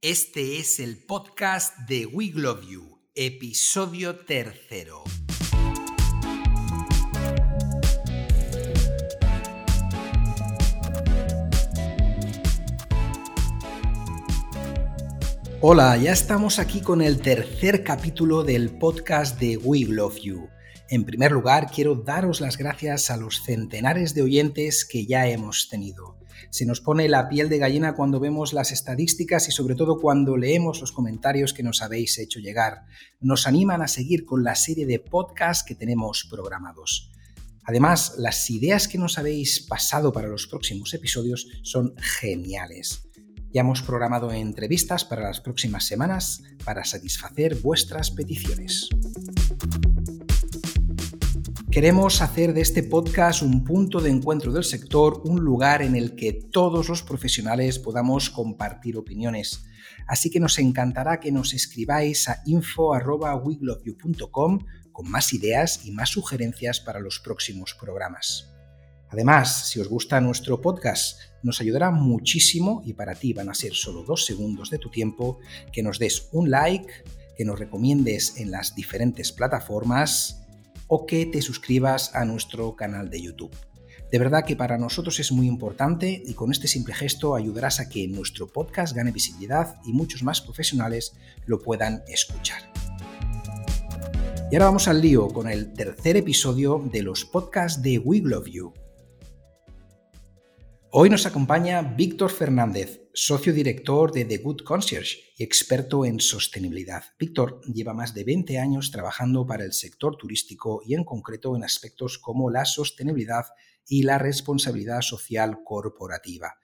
Este es el podcast de We Love You, episodio tercero. Hola, ya estamos aquí con el tercer capítulo del podcast de We Love You. En primer lugar, quiero daros las gracias a los centenares de oyentes que ya hemos tenido. Se nos pone la piel de gallina cuando vemos las estadísticas y sobre todo cuando leemos los comentarios que nos habéis hecho llegar. Nos animan a seguir con la serie de podcasts que tenemos programados. Además, las ideas que nos habéis pasado para los próximos episodios son geniales. Ya hemos programado entrevistas para las próximas semanas para satisfacer vuestras peticiones. Queremos hacer de este podcast un punto de encuentro del sector, un lugar en el que todos los profesionales podamos compartir opiniones. Así que nos encantará que nos escribáis a info.wigloveyou.com con más ideas y más sugerencias para los próximos programas. Además, si os gusta nuestro podcast, nos ayudará muchísimo y para ti van a ser solo dos segundos de tu tiempo que nos des un like, que nos recomiendes en las diferentes plataformas o que te suscribas a nuestro canal de YouTube. De verdad que para nosotros es muy importante y con este simple gesto ayudarás a que nuestro podcast gane visibilidad y muchos más profesionales lo puedan escuchar. Y ahora vamos al lío con el tercer episodio de los podcasts de We Love You. Hoy nos acompaña Víctor Fernández, socio director de The Good Concierge y experto en sostenibilidad. Víctor lleva más de 20 años trabajando para el sector turístico y en concreto en aspectos como la sostenibilidad y la responsabilidad social corporativa.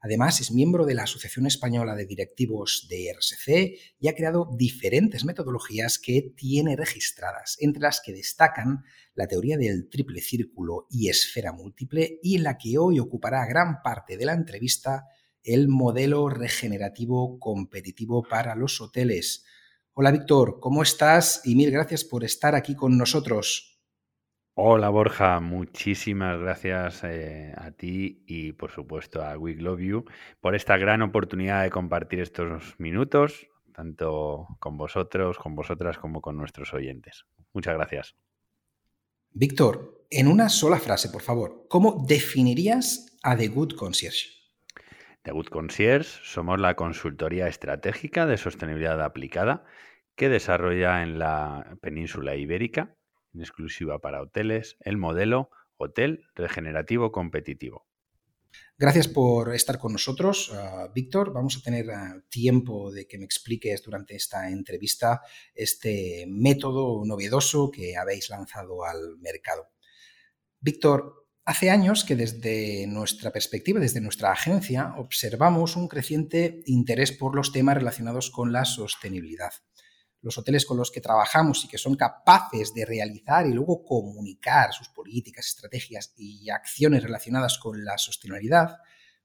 Además, es miembro de la Asociación Española de Directivos de RSC y ha creado diferentes metodologías que tiene registradas, entre las que destacan la teoría del triple círculo y esfera múltiple y la que hoy ocupará gran parte de la entrevista, el modelo regenerativo competitivo para los hoteles. Hola Víctor, ¿cómo estás? Y mil gracias por estar aquí con nosotros. Hola Borja, muchísimas gracias eh, a ti y por supuesto a We Love You por esta gran oportunidad de compartir estos minutos, tanto con vosotros, con vosotras como con nuestros oyentes. Muchas gracias. Víctor, en una sola frase, por favor, ¿cómo definirías a The Good Concierge? The Good Concierge somos la consultoría estratégica de sostenibilidad aplicada que desarrolla en la península ibérica en exclusiva para hoteles, el modelo Hotel Regenerativo Competitivo. Gracias por estar con nosotros, ah, Víctor. Vamos a tener ah, tiempo de que me expliques durante esta entrevista este método novedoso que habéis lanzado al mercado. Víctor, hace años que desde nuestra perspectiva, desde nuestra agencia, observamos un creciente interés por los temas relacionados con la sostenibilidad los hoteles con los que trabajamos y que son capaces de realizar y luego comunicar sus políticas, estrategias y acciones relacionadas con la sostenibilidad,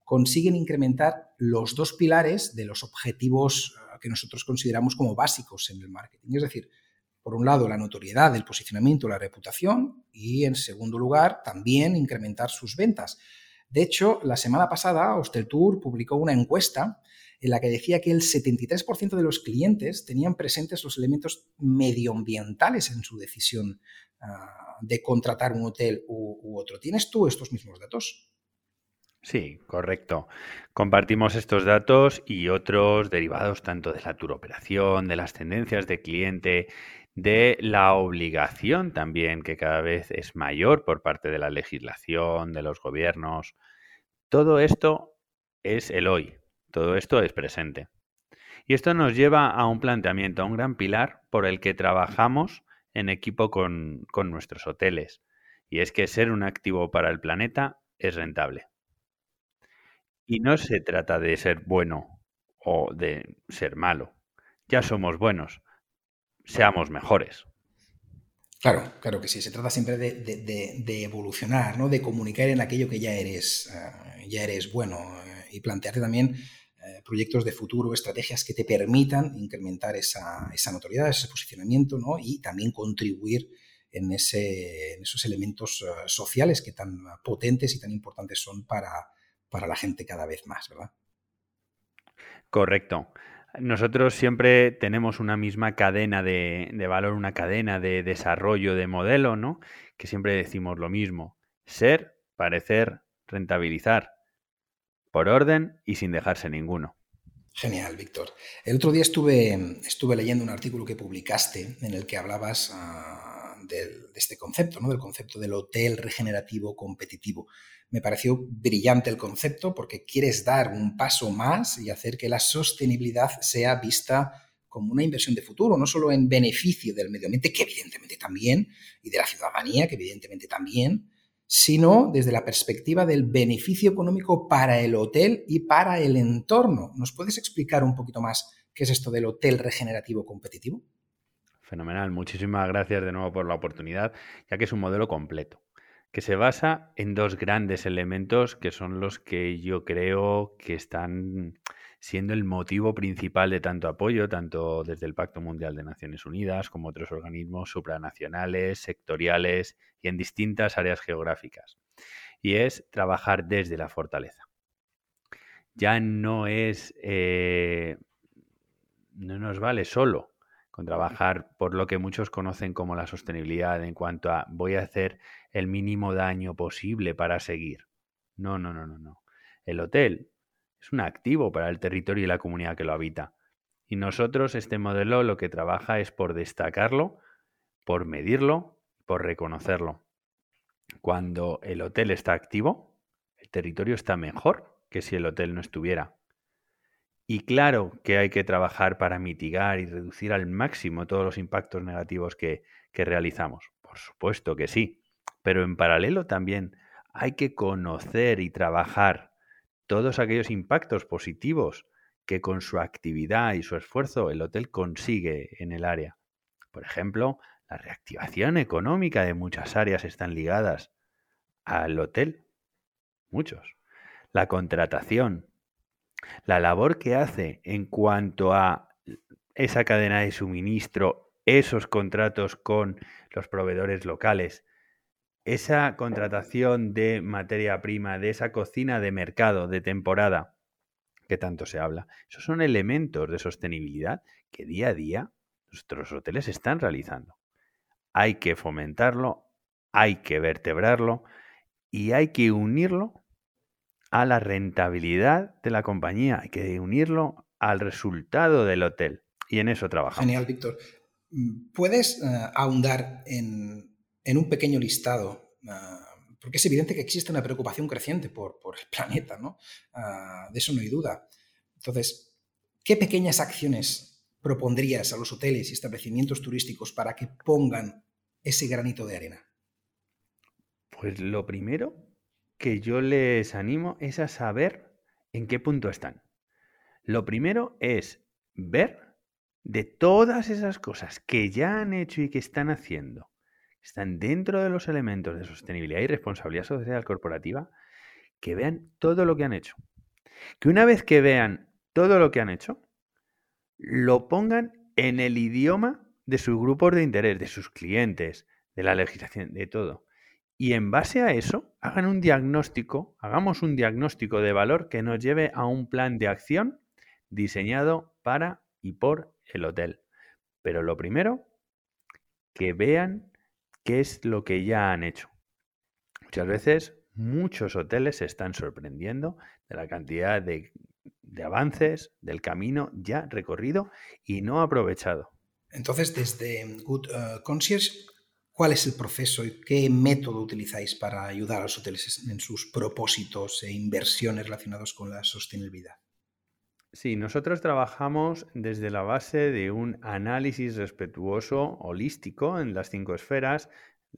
consiguen incrementar los dos pilares de los objetivos eh, que nosotros consideramos como básicos en el marketing. Es decir, por un lado, la notoriedad, el posicionamiento, la reputación y, en segundo lugar, también incrementar sus ventas. De hecho, la semana pasada, Tour publicó una encuesta en la que decía que el 73% de los clientes tenían presentes los elementos medioambientales en su decisión ah, de contratar un hotel u, otro. ¿Tienes tú estos mismos datos? Sí, correcto. Compartimos estos datos y otros derivados tanto de la turoperación, de las tendencias de cliente, de la obligación también que cada vez es mayor por parte de la legislación, de los gobiernos. Todo esto es el hoy, todo esto es presente. Y esto nos lleva a un planteamiento, a un gran pilar por el que trabajamos en equipo con, nuestros hoteles. Y es que ser un activo para el planeta es rentable. Y no se trata de ser bueno o de ser malo. Ya somos buenos. Seamos mejores. Claro, claro que sí. Se trata siempre de, evolucionar, ¿no? De comunicar en aquello que ya eres, eh, ya eres bueno. Eh, y plantearte también eh, proyectos de futuro, estrategias que te permitan incrementar esa, notoriedad, ese posicionamiento ¿no? y también contribuir en, ese, esos elementos sociales que tan potentes y tan importantes son para, para la gente cada vez más, ¿verdad? Correcto. Nosotros siempre tenemos una misma cadena de, valor, una cadena de desarrollo de modelo, ¿no? Que siempre decimos lo mismo. Ser, parecer, rentabilizar. Por orden y sin dejarse ninguno. Genial, Víctor. El otro día estuve, estuve leyendo un artículo que publicaste en el que hablabas de, de, este concepto, ¿no? del concepto del hotel regenerativo competitivo. Me pareció brillante el concepto porque quieres dar un paso más y hacer que la sostenibilidad sea vista como una inversión de futuro, no solo en beneficio del medio ambiente, que evidentemente también, y de la ciudadanía, que evidentemente también, sino desde la perspectiva del beneficio económico para el hotel y para el entorno. ¿Nos puedes explicar un poquito más qué es esto del hotel regenerativo competitivo? Fenomenal, muchísimas gracias de nuevo por la oportunidad, ya que es un modelo completo, que se basa en dos grandes elementos que son los que yo creo que están siendo el motivo principal de tanto apoyo, tanto desde el Pacto Mundial de Naciones Unidas como otros organismos supranacionales, sectoriales y en distintas áreas geográficas. Y es trabajar desde la fortaleza. Ya no es, eh, no nos vale solo con trabajar por lo que muchos conocen como la sostenibilidad en cuanto a voy a hacer el mínimo daño posible para seguir. No, no, no, no, no. El hotel es un activo para el territorio y la comunidad que lo habita. Y nosotros este modelo lo que trabaja es por destacarlo, por medirlo, por reconocerlo. Cuando el hotel está activo, el territorio está mejor que si el hotel no estuviera. Y claro que hay que trabajar para mitigar y reducir al máximo todos los impactos negativos que, realizamos. Por supuesto que sí. Pero en paralelo también hay que conocer y trabajar todos aquellos impactos positivos que con su actividad y su esfuerzo el hotel consigue en el área. Por ejemplo, la reactivación económica de muchas áreas están ligadas al hotel. Muchos. La contratación. La labor que hace en cuanto a esa cadena de suministro, esos contratos con los proveedores locales, esa contratación de materia prima, de esa cocina de mercado, de temporada, que tanto se habla, esos son elementos de sostenibilidad que día a día nuestros hoteles están realizando. Hay que fomentarlo, hay que vertebrarlo y hay que unirlo a la rentabilidad de la compañía, hay que unirlo al resultado del hotel. Y en eso trabajamos. Genial, Víctor. ¿Puedes uh, ahondar en en un pequeño listado, ah, porque es evidente que existe una preocupación creciente por, el planeta, ¿no? Ah, de eso no hay duda. Entonces, ¿qué pequeñas acciones propondrías a los hoteles y establecimientos turísticos para que pongan ese granito de arena? Pues lo primero que yo les animo es a saber en qué punto están. Lo primero es ver de todas esas cosas que ya han hecho y que están haciendo están dentro de los elementos de sostenibilidad y responsabilidad social corporativa, que vean todo lo que han hecho. Que una vez que vean todo lo que han hecho, lo pongan en el idioma de sus grupos de interés, de sus clientes, de la legislación, de todo. Y en base a eso, hagan un diagnóstico, hagamos un diagnóstico de valor que nos lleve a un plan de acción diseñado para y por el hotel. Pero lo primero, que vean qué es lo que ya han hecho. Muchas veces muchos hoteles se están sorprendiendo de la cantidad de, avances del camino ya recorrido y no aprovechado. Entonces, desde Good uh, Concierge, ¿cuál es el proceso y qué método utilizáis para ayudar a los hoteles en sus propósitos e inversiones relacionados con la sostenibilidad? Sí, nosotros trabajamos desde la base de un análisis respetuoso, holístico, en las cinco esferas,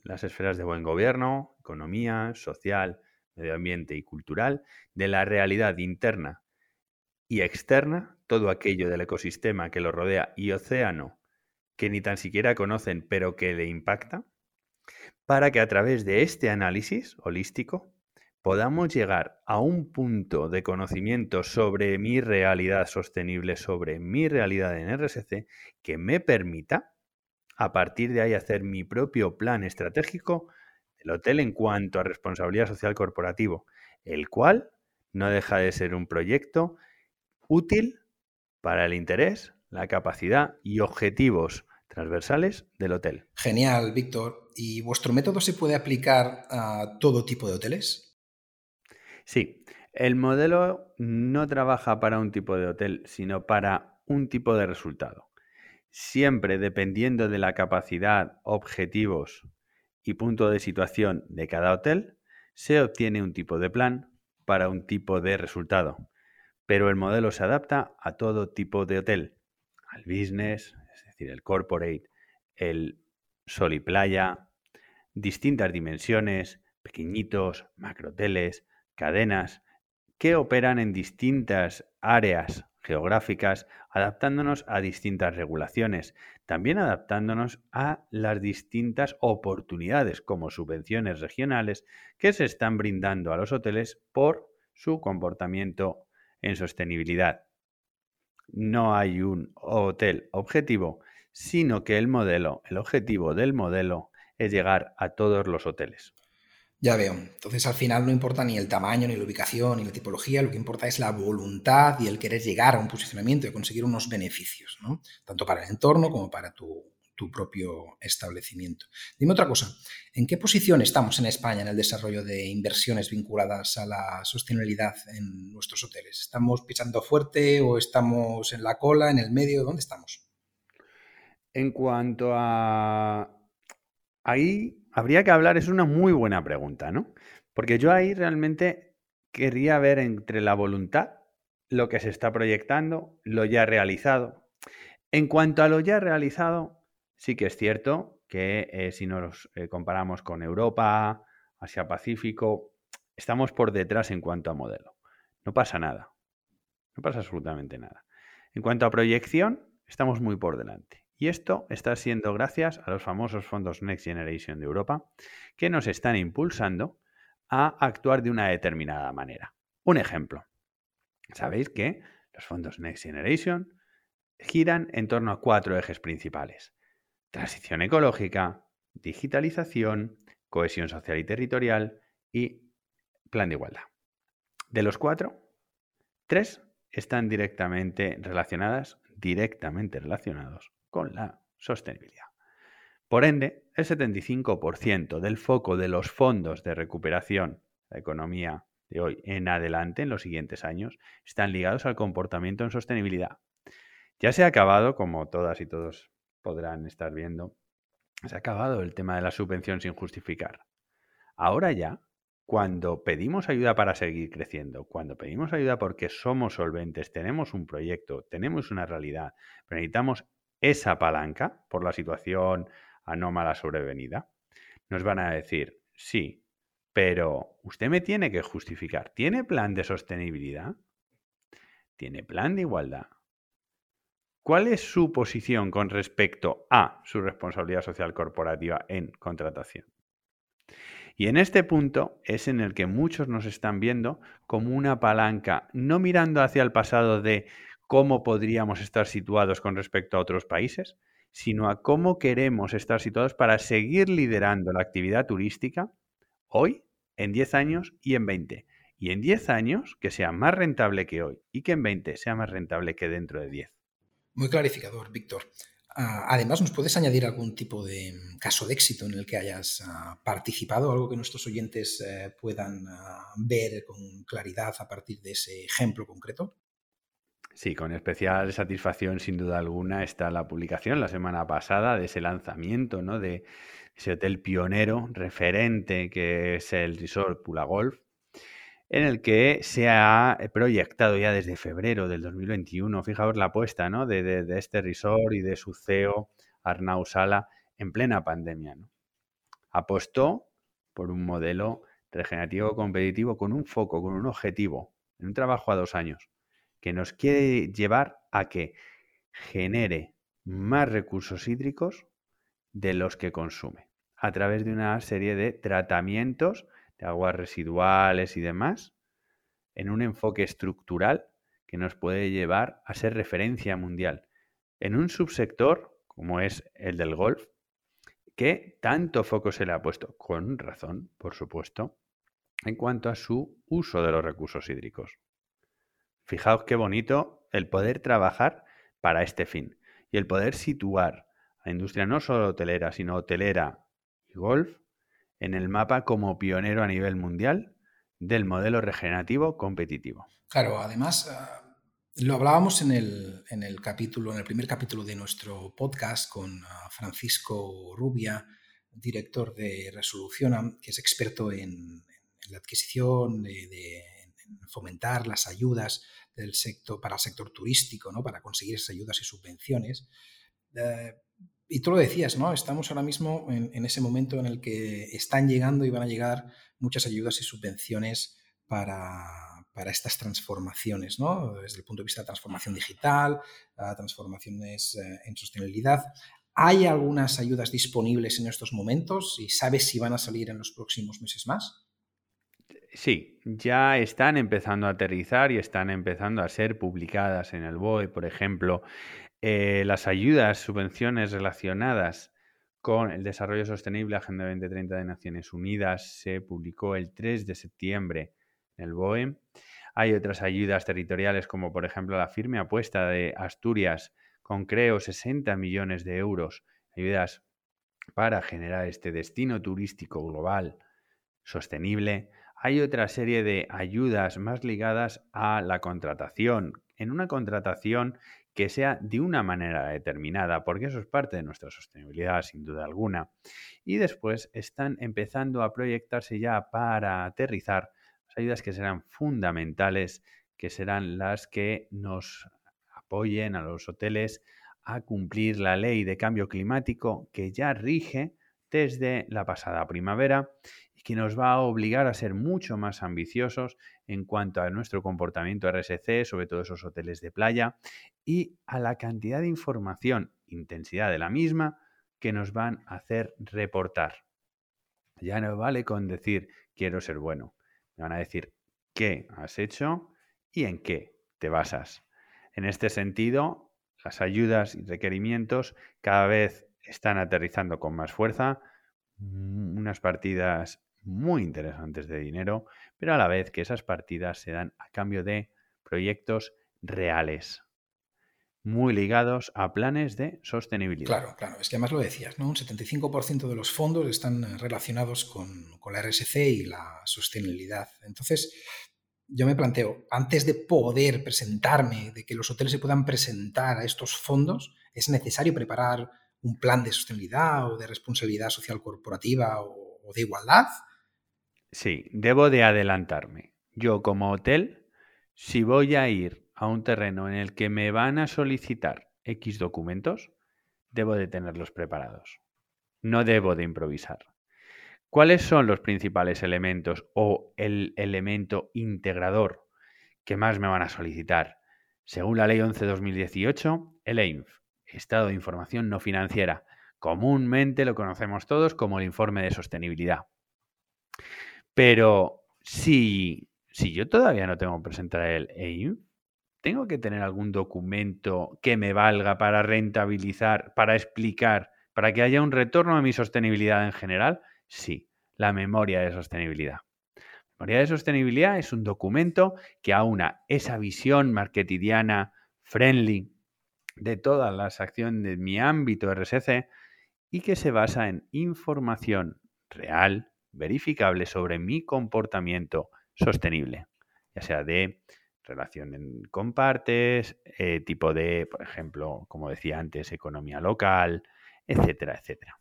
las esferas de buen gobierno, economía, social, medio ambiente y cultural, de la realidad interna y externa, todo aquello del ecosistema que lo rodea y océano que ni tan siquiera conocen pero que le impacta, para que a través de este análisis holístico podamos llegar a un punto de conocimiento sobre mi realidad sostenible, sobre mi realidad en RSC, que me permita a partir de ahí hacer mi propio plan estratégico del hotel en cuanto a responsabilidad social corporativo, el cual no deja de ser un proyecto útil para el interés, la capacidad y objetivos transversales del hotel. Genial, Víctor. ¿Y vuestro método se puede aplicar a todo tipo de hoteles? Sí, el modelo no trabaja para un tipo de hotel, sino para un tipo de resultado. Siempre dependiendo de la capacidad, objetivos y punto de situación de cada hotel, se obtiene un tipo de plan para un tipo de resultado. Pero el modelo se adapta a todo tipo de hotel, al business, es decir, el corporate, el sol y playa, distintas dimensiones, pequeñitos, macrohoteles, cadenas, que operan en distintas áreas geográficas, adaptándonos a distintas regulaciones, también adaptándonos a las distintas oportunidades como subvenciones regionales que se están brindando a los hoteles por su comportamiento en sostenibilidad. No hay un hotel objetivo, sino que el modelo, el objetivo del modelo es llegar a todos los hoteles. Ya veo. Entonces al final no importa ni el tamaño, ni la ubicación, ni la tipología, lo que importa es la voluntad y el querer llegar a un posicionamiento y conseguir unos beneficios, ¿no? Tanto para el entorno como para tu, propio establecimiento. Dime otra cosa, ¿en qué posición estamos en España en el desarrollo de inversiones vinculadas a la sostenibilidad en nuestros hoteles? ¿Estamos pisando fuerte o estamos en la cola, en el medio? ¿Dónde estamos? En cuanto a... Ahí habría que hablar, es una muy buena pregunta, ¿no? Porque yo ahí realmente querría ver entre la voluntad, lo que se está proyectando, lo ya realizado. En cuanto a lo ya realizado, sí que es cierto que eh, si nos eh, comparamos con Europa, Asia-Pacífico, estamos por detrás en cuanto a modelo. No pasa nada. No pasa absolutamente nada. En cuanto a proyección, estamos muy por delante. Y esto está siendo gracias a los famosos fondos Next Generation de Europa, que nos están impulsando a actuar de una determinada manera. Un ejemplo. Sabéis que los fondos Next Generation giran en torno a cuatro ejes principales. Transición ecológica, digitalización, cohesión social y territorial y plan de igualdad. De los cuatro, tres están directamente relacionadas, directamente relacionados con la sostenibilidad. Por ende, el 75% del foco de los fondos de recuperación, la economía de hoy en adelante, en los siguientes años, están ligados al comportamiento en sostenibilidad. Ya se ha acabado, como todas y todos podrán estar viendo, se ha acabado el tema de la subvención sin justificar. Ahora ya, cuando pedimos ayuda para seguir creciendo, cuando pedimos ayuda porque somos solventes, tenemos un proyecto, tenemos una realidad, pero necesitamos esa palanca por la situación anómala sobrevenida, nos van a decir, sí, pero usted me tiene que justificar, ¿tiene plan de sostenibilidad? ¿Tiene plan de igualdad? ¿Cuál es su posición con respecto a su responsabilidad social corporativa en contratación? Y en este punto es en el que muchos nos están viendo como una palanca, no mirando hacia el pasado de cómo podríamos estar situados con respecto a otros países, sino a cómo queremos estar situados para seguir liderando la actividad turística hoy, en 10 años y en 20. Y en 10 años que sea más rentable que hoy y que en 20 sea más rentable que dentro de 10. Muy clarificador, Víctor. Ah, además, ¿nos puedes añadir algún tipo de mm, caso de éxito en el que hayas ah, participado? Algo que nuestros oyentes eh, puedan ah, ver con claridad a partir de ese ejemplo concreto. Sí, con especial satisfacción, sin duda alguna, está la publicación la semana pasada de ese lanzamiento, ¿no? De ese hotel pionero, referente, que es el Resort Pula Golf, en el que se ha proyectado ya desde febrero del 2021, fijaos la apuesta, ¿no? De, este resort y de su CEO, Arnau Sala, en plena pandemia. Apostó por un modelo regenerativo competitivo con un foco, con un objetivo, en un trabajo a dos años que nos quiere llevar a que genere más recursos hídricos de los que consume a través de una serie de tratamientos de aguas residuales y demás en un enfoque estructural que nos puede llevar a ser referencia mundial en un subsector como es el del golf que tanto foco se le ha puesto, con razón, por supuesto, en cuanto a su uso de los recursos hídricos. Fijaos qué bonito el poder trabajar para este fin y el poder situar a industria no solo hotelera, sino hotelera y golf en el mapa como pionero a nivel mundial del modelo regenerativo competitivo. Claro, además, ah, lo hablábamos en el, en el, capítulo, en el primer capítulo de nuestro podcast con ah, Francisco Rubia, director de Resolución, que es experto en, la adquisición, de, fomentar las ayudas del sector, para el sector turístico, ¿no? para conseguir esas ayudas y subvenciones. Eh, y tú lo decías, ¿no? Estamos ahora mismo en, ese momento en el que están llegando y van a llegar muchas ayudas y subvenciones para, estas transformaciones, ¿no? Desde el punto de vista de transformación digital, transformaciones eh, en sostenibilidad. ¿Hay algunas ayudas disponibles en estos momentos y sabes si van a salir en los próximos meses más? Sí, ya están empezando a aterrizar y están empezando a ser publicadas en el BOE, por ejemplo. Eh, las ayudas, subvenciones relacionadas con el desarrollo sostenible Agenda 2030 de Naciones Unidas se publicó el 3 de septiembre en el BOE. Hay otras ayudas territoriales como por ejemplo la firme apuesta de Asturias con creo 60 millones de euros, ayudas para generar este destino turístico global sostenible. Hay otra serie de ayudas más ligadas a la contratación. En una contratación que sea de una manera determinada, porque eso es parte de nuestra sostenibilidad, sin duda alguna. Y después están empezando a proyectarse ya para aterrizar las ayudas que serán fundamentales, que serán las que nos apoyen a los hoteles a cumplir la ley de cambio climático que ya rige desde la pasada primavera y que nos va a obligar a ser mucho más ambiciosos en cuanto a nuestro comportamiento RSC, sobre todo esos hoteles de playa, y a la cantidad de información, intensidad de la misma, que nos van a hacer reportar. Ya no vale con decir quiero ser bueno. Me van a decir qué has hecho y en qué te basas. En este sentido, las ayudas y requerimientos cada vez están aterrizando con más fuerza, mm, unas partidas muy interesantes de dinero, pero a la vez que esas partidas se dan a cambio de proyectos reales, muy ligados a planes de sostenibilidad. Claro, claro, es que además lo decías, ¿no? Un 75% de los fondos están relacionados con, con la RSC y la sostenibilidad. Entonces, yo me planteo, antes de poder presentarme, de que los hoteles se puedan presentar a estos fondos, ¿es necesario preparar un plan de sostenibilidad o de responsabilidad social corporativa o, de igualdad? Sí, debo de adelantarme. Yo como hotel, si voy a ir a un terreno en el que me van a solicitar X documentos, debo de tenerlos preparados. No debo de improvisar. ¿Cuáles son los principales elementos o el elemento integrador que más me van a solicitar? Según la Ley 11-2018, el EINF, Estado de Información No Financiera. Comúnmente lo conocemos todos como el informe de sostenibilidad. Pero si, si yo todavía no tengo que presentar el EINF, ¿tengo que tener algún documento que me valga para rentabilizar, para explicar, para que haya un retorno a mi sostenibilidad en general? Sí, la memoria de sostenibilidad. Memoria de sostenibilidad es un documento que aúna esa visión marketidiana, friendly, de todas las acciones de mi ámbito RSC y que se basa en información real, verificable sobre mi comportamiento sostenible, ya sea de relación con partes, eh, tipo de, por ejemplo, como decía antes, economía local, etcétera, etcétera.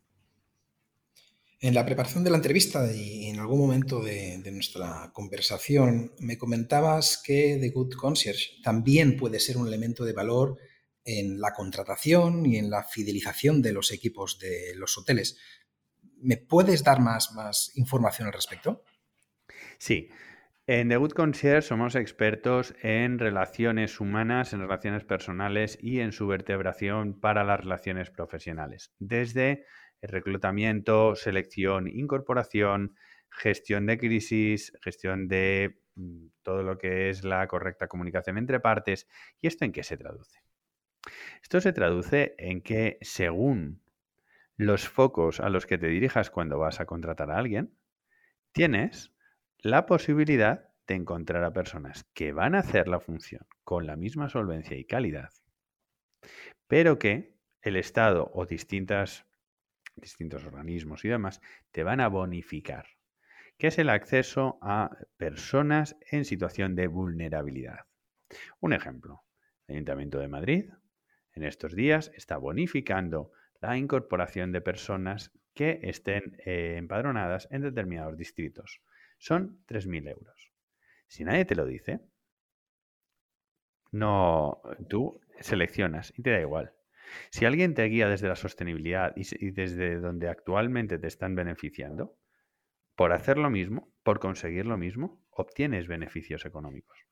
En la preparación de la entrevista y en algún momento de, nuestra conversación me comentabas que The Good Concierge también puede ser un elemento de valor en la contratación y en la fidelización de los equipos de los hoteles. ¿Me puedes dar más, más información al respecto? Sí. En The Good Concierge somos expertos en relaciones humanas, en relaciones personales y en su vertebración para las relaciones profesionales. Desde reclutamiento, selección, incorporación, gestión de crisis, gestión de mm, todo lo que es la correcta comunicación entre partes. ¿Y esto en qué se traduce? Esto se traduce en que según los focos a los que te dirijas cuando vas a contratar a alguien, tienes la posibilidad de encontrar a personas que van a hacer la función con la misma solvencia y calidad, pero que el Estado o distintas, distintos organismos y demás te van a bonificar, que es el acceso a personas en situación de vulnerabilidad. Un ejemplo, el Ayuntamiento de Madrid en estos días está bonificando la incorporación de personas que estén eh, empadronadas en determinados distritos. Son 3.000 euros. Si nadie te lo dice, no, tú seleccionas y te da igual. Si alguien te guía desde la sostenibilidad y, desde donde actualmente te están beneficiando, por hacer lo mismo, por conseguir lo mismo, obtienes beneficios económicos.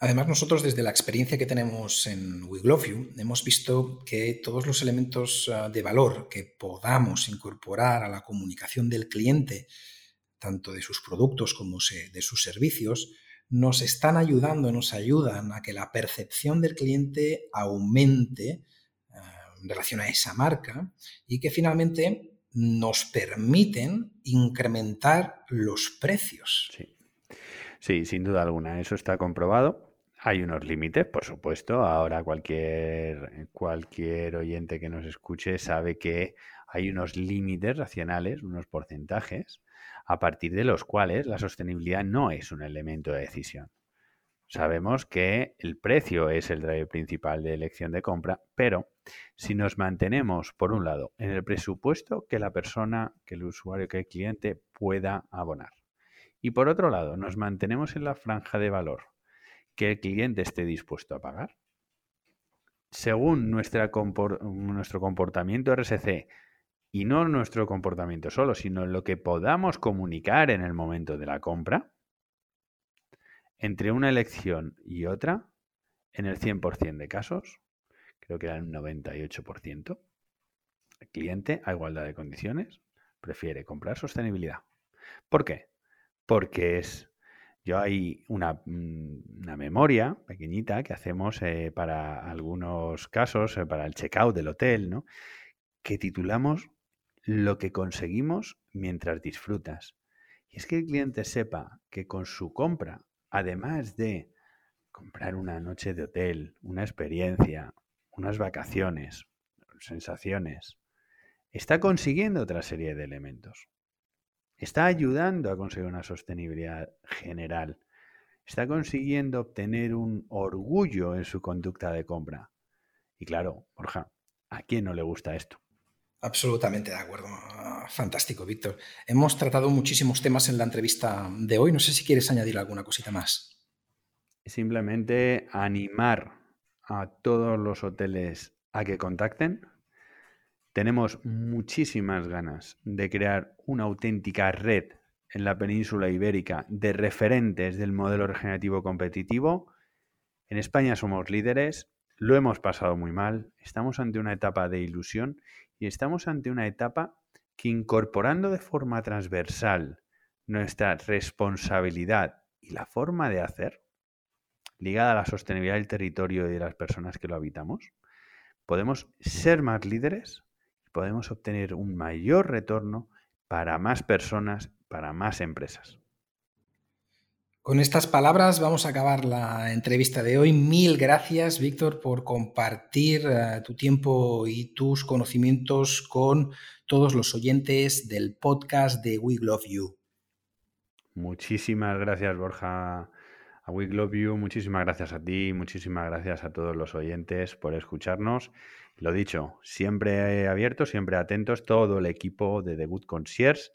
Además, nosotros desde la experiencia que tenemos en We hemos visto que todos los elementos ah, de valor que podamos incorporar a la comunicación del cliente, tanto de sus productos como de sus servicios, nos están ayudando, nos ayudan a que la percepción del cliente aumente ah, en relación a esa marca y que finalmente nos permiten incrementar los precios. Sí, sin duda alguna, eso está comprobado. Hay unos límites, por supuesto. Ahora cualquier, cualquier oyente que nos escuche sabe que hay unos límites racionales, unos porcentajes, a partir de los cuales la sostenibilidad no es un elemento de decisión. Sabemos que el precio es el driver principal de elección de compra, pero si nos mantenemos, por un lado, en el presupuesto que la persona, que el usuario, que el cliente pueda abonar, y por otro lado, nos mantenemos en la franja de valor que el cliente esté dispuesto a pagar. Según nuestro comportamiento RSC, y no nuestro comportamiento solo, sino lo que podamos comunicar en el momento de la compra, entre una elección y otra, en el 100% de casos, creo que era el 98%, el cliente, a igualdad de condiciones, prefiere comprar sostenibilidad. ¿Por qué? Porque es yo hay una, mm, una, memoria pequeñita que hacemos eh, para algunos casos, eh, para el checkout del hotel, ¿no? que titulamos Lo que conseguimos mientras disfrutas. Y es que el cliente sepa que con su compra, además de comprar una noche de hotel, una experiencia, unas vacaciones, sensaciones, está consiguiendo otra serie de elementos. Está ayudando a conseguir una sostenibilidad general. Está consiguiendo obtener un orgullo en su conducta de compra. Y claro, Borja, ¿a quién no le gusta esto? Absolutamente de acuerdo. Fantástico, Víctor. Hemos tratado muchísimos temas en la entrevista de hoy. No sé si quieres añadir alguna cosita más. Simplemente animar a todos los hoteles a que contacten tenemos muchísimas ganas de crear una auténtica red en la península ibérica de referentes del modelo regenerativo competitivo. En España somos líderes, lo hemos pasado muy mal, estamos ante una etapa de ilusión y estamos ante una etapa que incorporando de forma transversal nuestra responsabilidad y la forma de hacer, ligada a la sostenibilidad del territorio y de las personas que lo habitamos, podemos ser más líderes podemos obtener un mayor retorno para más personas, para más empresas. Con estas palabras vamos a acabar la entrevista de hoy. Mil gracias, Víctor, por compartir eh, tu tiempo y tus conocimientos con todos los oyentes del podcast de We Love You. Muchísimas gracias, Borja, a We Love You. Muchísimas gracias a ti, muchísimas gracias a todos los oyentes por escucharnos lo dicho, siempre abiertos, siempre atentos, todo el equipo de The Good Concierge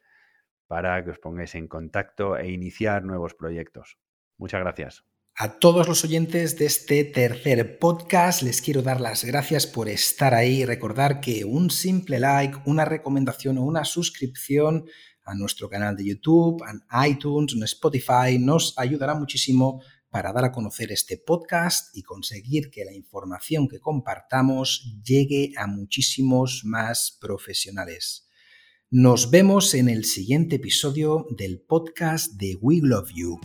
para que os pongáis en contacto e iniciar nuevos proyectos. Muchas gracias. A todos los oyentes de este tercer podcast les quiero dar las gracias por estar ahí. Recordar que un simple like, una recomendación o una suscripción a nuestro canal de YouTube, en iTunes, en Spotify, nos ayudará muchísimo para dar a conocer este podcast y conseguir que la información que compartamos llegue a muchísimos más profesionales. Nos vemos en el siguiente episodio del podcast de We Love You.